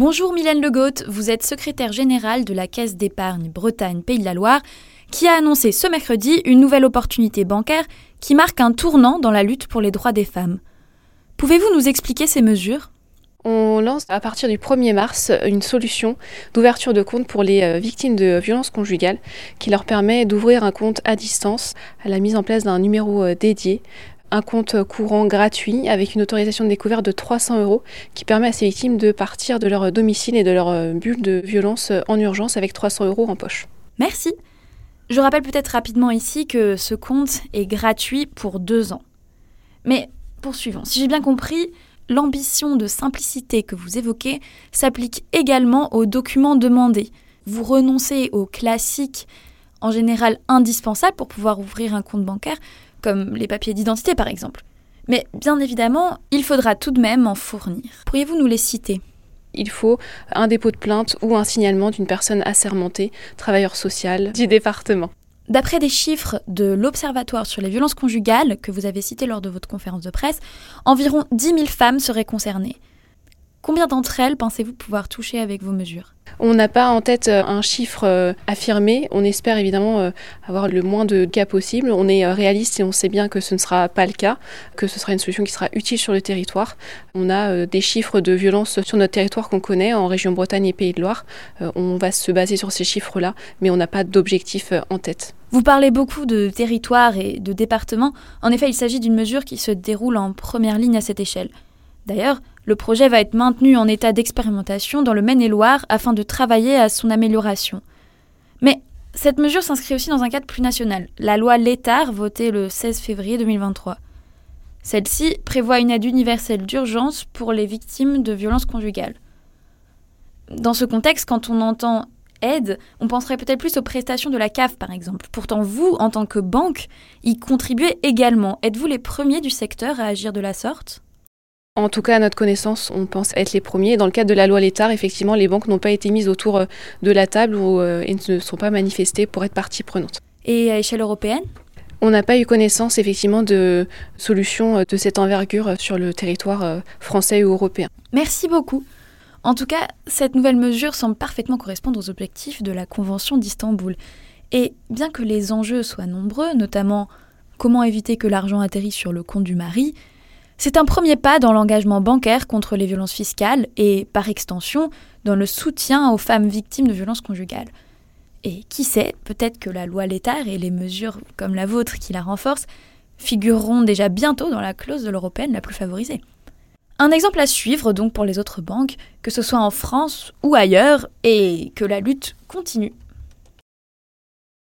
Bonjour Mylène Legault, vous êtes secrétaire générale de la Caisse d'épargne Bretagne Pays de la Loire, qui a annoncé ce mercredi une nouvelle opportunité bancaire qui marque un tournant dans la lutte pour les droits des femmes. Pouvez-vous nous expliquer ces mesures? On lance à partir du 1er mars une solution d'ouverture de compte pour les euh, victimes de violences conjugales qui leur permet d'ouvrir un compte à distance à la mise en place d'un numéro euh, dédié un compte courant gratuit avec une autorisation de découvert de 300 euros qui permet à ces victimes de partir de leur domicile et de leur euh, bulle de violence en urgence avec 300 euros en poche. Merci. Je rappelle peut-être rapidement ici que ce compte est gratuit pour deux ans. Mais poursuivons. Si j'ai bien compris, l'ambition de simplicité que vous évoquez s'applique également aux documents demandés. Vous renoncez aux classiques, en général indispensables pour pouvoir ouvrir un compte bancaire, comme les papiers d'identité par exemple. Mais bien évidemment, il faudra tout de même en fournir. Pourriez-vous nous les citer? Il faut un dépôt de plainte ou un signalement d'une personne assermentée, travailleur social du département. D'après des chiffres de l'Observatoire sur les violences conjugales que vous avez cité lors de votre conférence de presse, environ 10 000 femmes seraient concernées. Combien d'entre elles pensez-vous pouvoir toucher avec vos mesures? On n'a pas en tête euh, un chiffre euh, affirmé. On espère évidemment euh, avoir le moins de cas possible. On est réaliste et on sait bien que ce ne sera pas le cas, que ce sera une solution qui sera utile sur le territoire. On a des chiffres de violence sur notre territoire qu'on connaît en région Bretagne et Pays de Loire. On va se baser sur ces chiffres-là, mais on n'a pas d'objectif en tête. Vous parlez beaucoup de territoire et de département. En effet, il s'agit d'une mesure qui se déroule en première ligne à cette échelle. D'ailleurs, le projet va être maintenu en état d'expérimentation dans le Maine-et-Loire afin de travailler à son amélioration. Mais cette mesure s'inscrit aussi dans un cadre plus national, la loi Létard votée le 16 février 2023. Celle-ci prévoit une aide universelle d'urgence pour les victimes de violences conjugales. Dans ce contexte, quand on entend aide, on penserait peut-être plus aux prestations de la CAF par exemple. Pourtant, vous, en tant que banque, y contribuez également. Êtes-vous les premiers du secteur à agir de la sorte? En tout cas, à notre connaissance, on pense être les premiers. Dans le cadre de la loi Létard, effectivement, les banques n'ont pas été mises autour euh, de la table ou, euh, et ne sont pas manifestées pour être partie prenante. Et à échelle européenne? On n'a pas eu connaissance effectivement de solutions euh, de cette envergure sur le territoire français ou européen. Merci beaucoup. En tout cas, cette nouvelle mesure semble parfaitement correspondre aux objectifs de la Convention d'Istanbul. Et bien que les enjeux soient nombreux, notamment comment éviter que l'argent atterrisse sur le compte du mari, c'est un premier pas dans l'engagement bancaire contre les violences fiscales et, par extension, dans le soutien aux femmes victimes de violences conjugales. Et qui sait, peut-être que la loi Létard et les mesures comme la vôtre qui la renforcent figureront déjà bientôt dans la clause de l'européenne la plus favorisée. Un exemple à suivre donc pour les autres banques, que ce soit en France ou ailleurs, et que la lutte continue.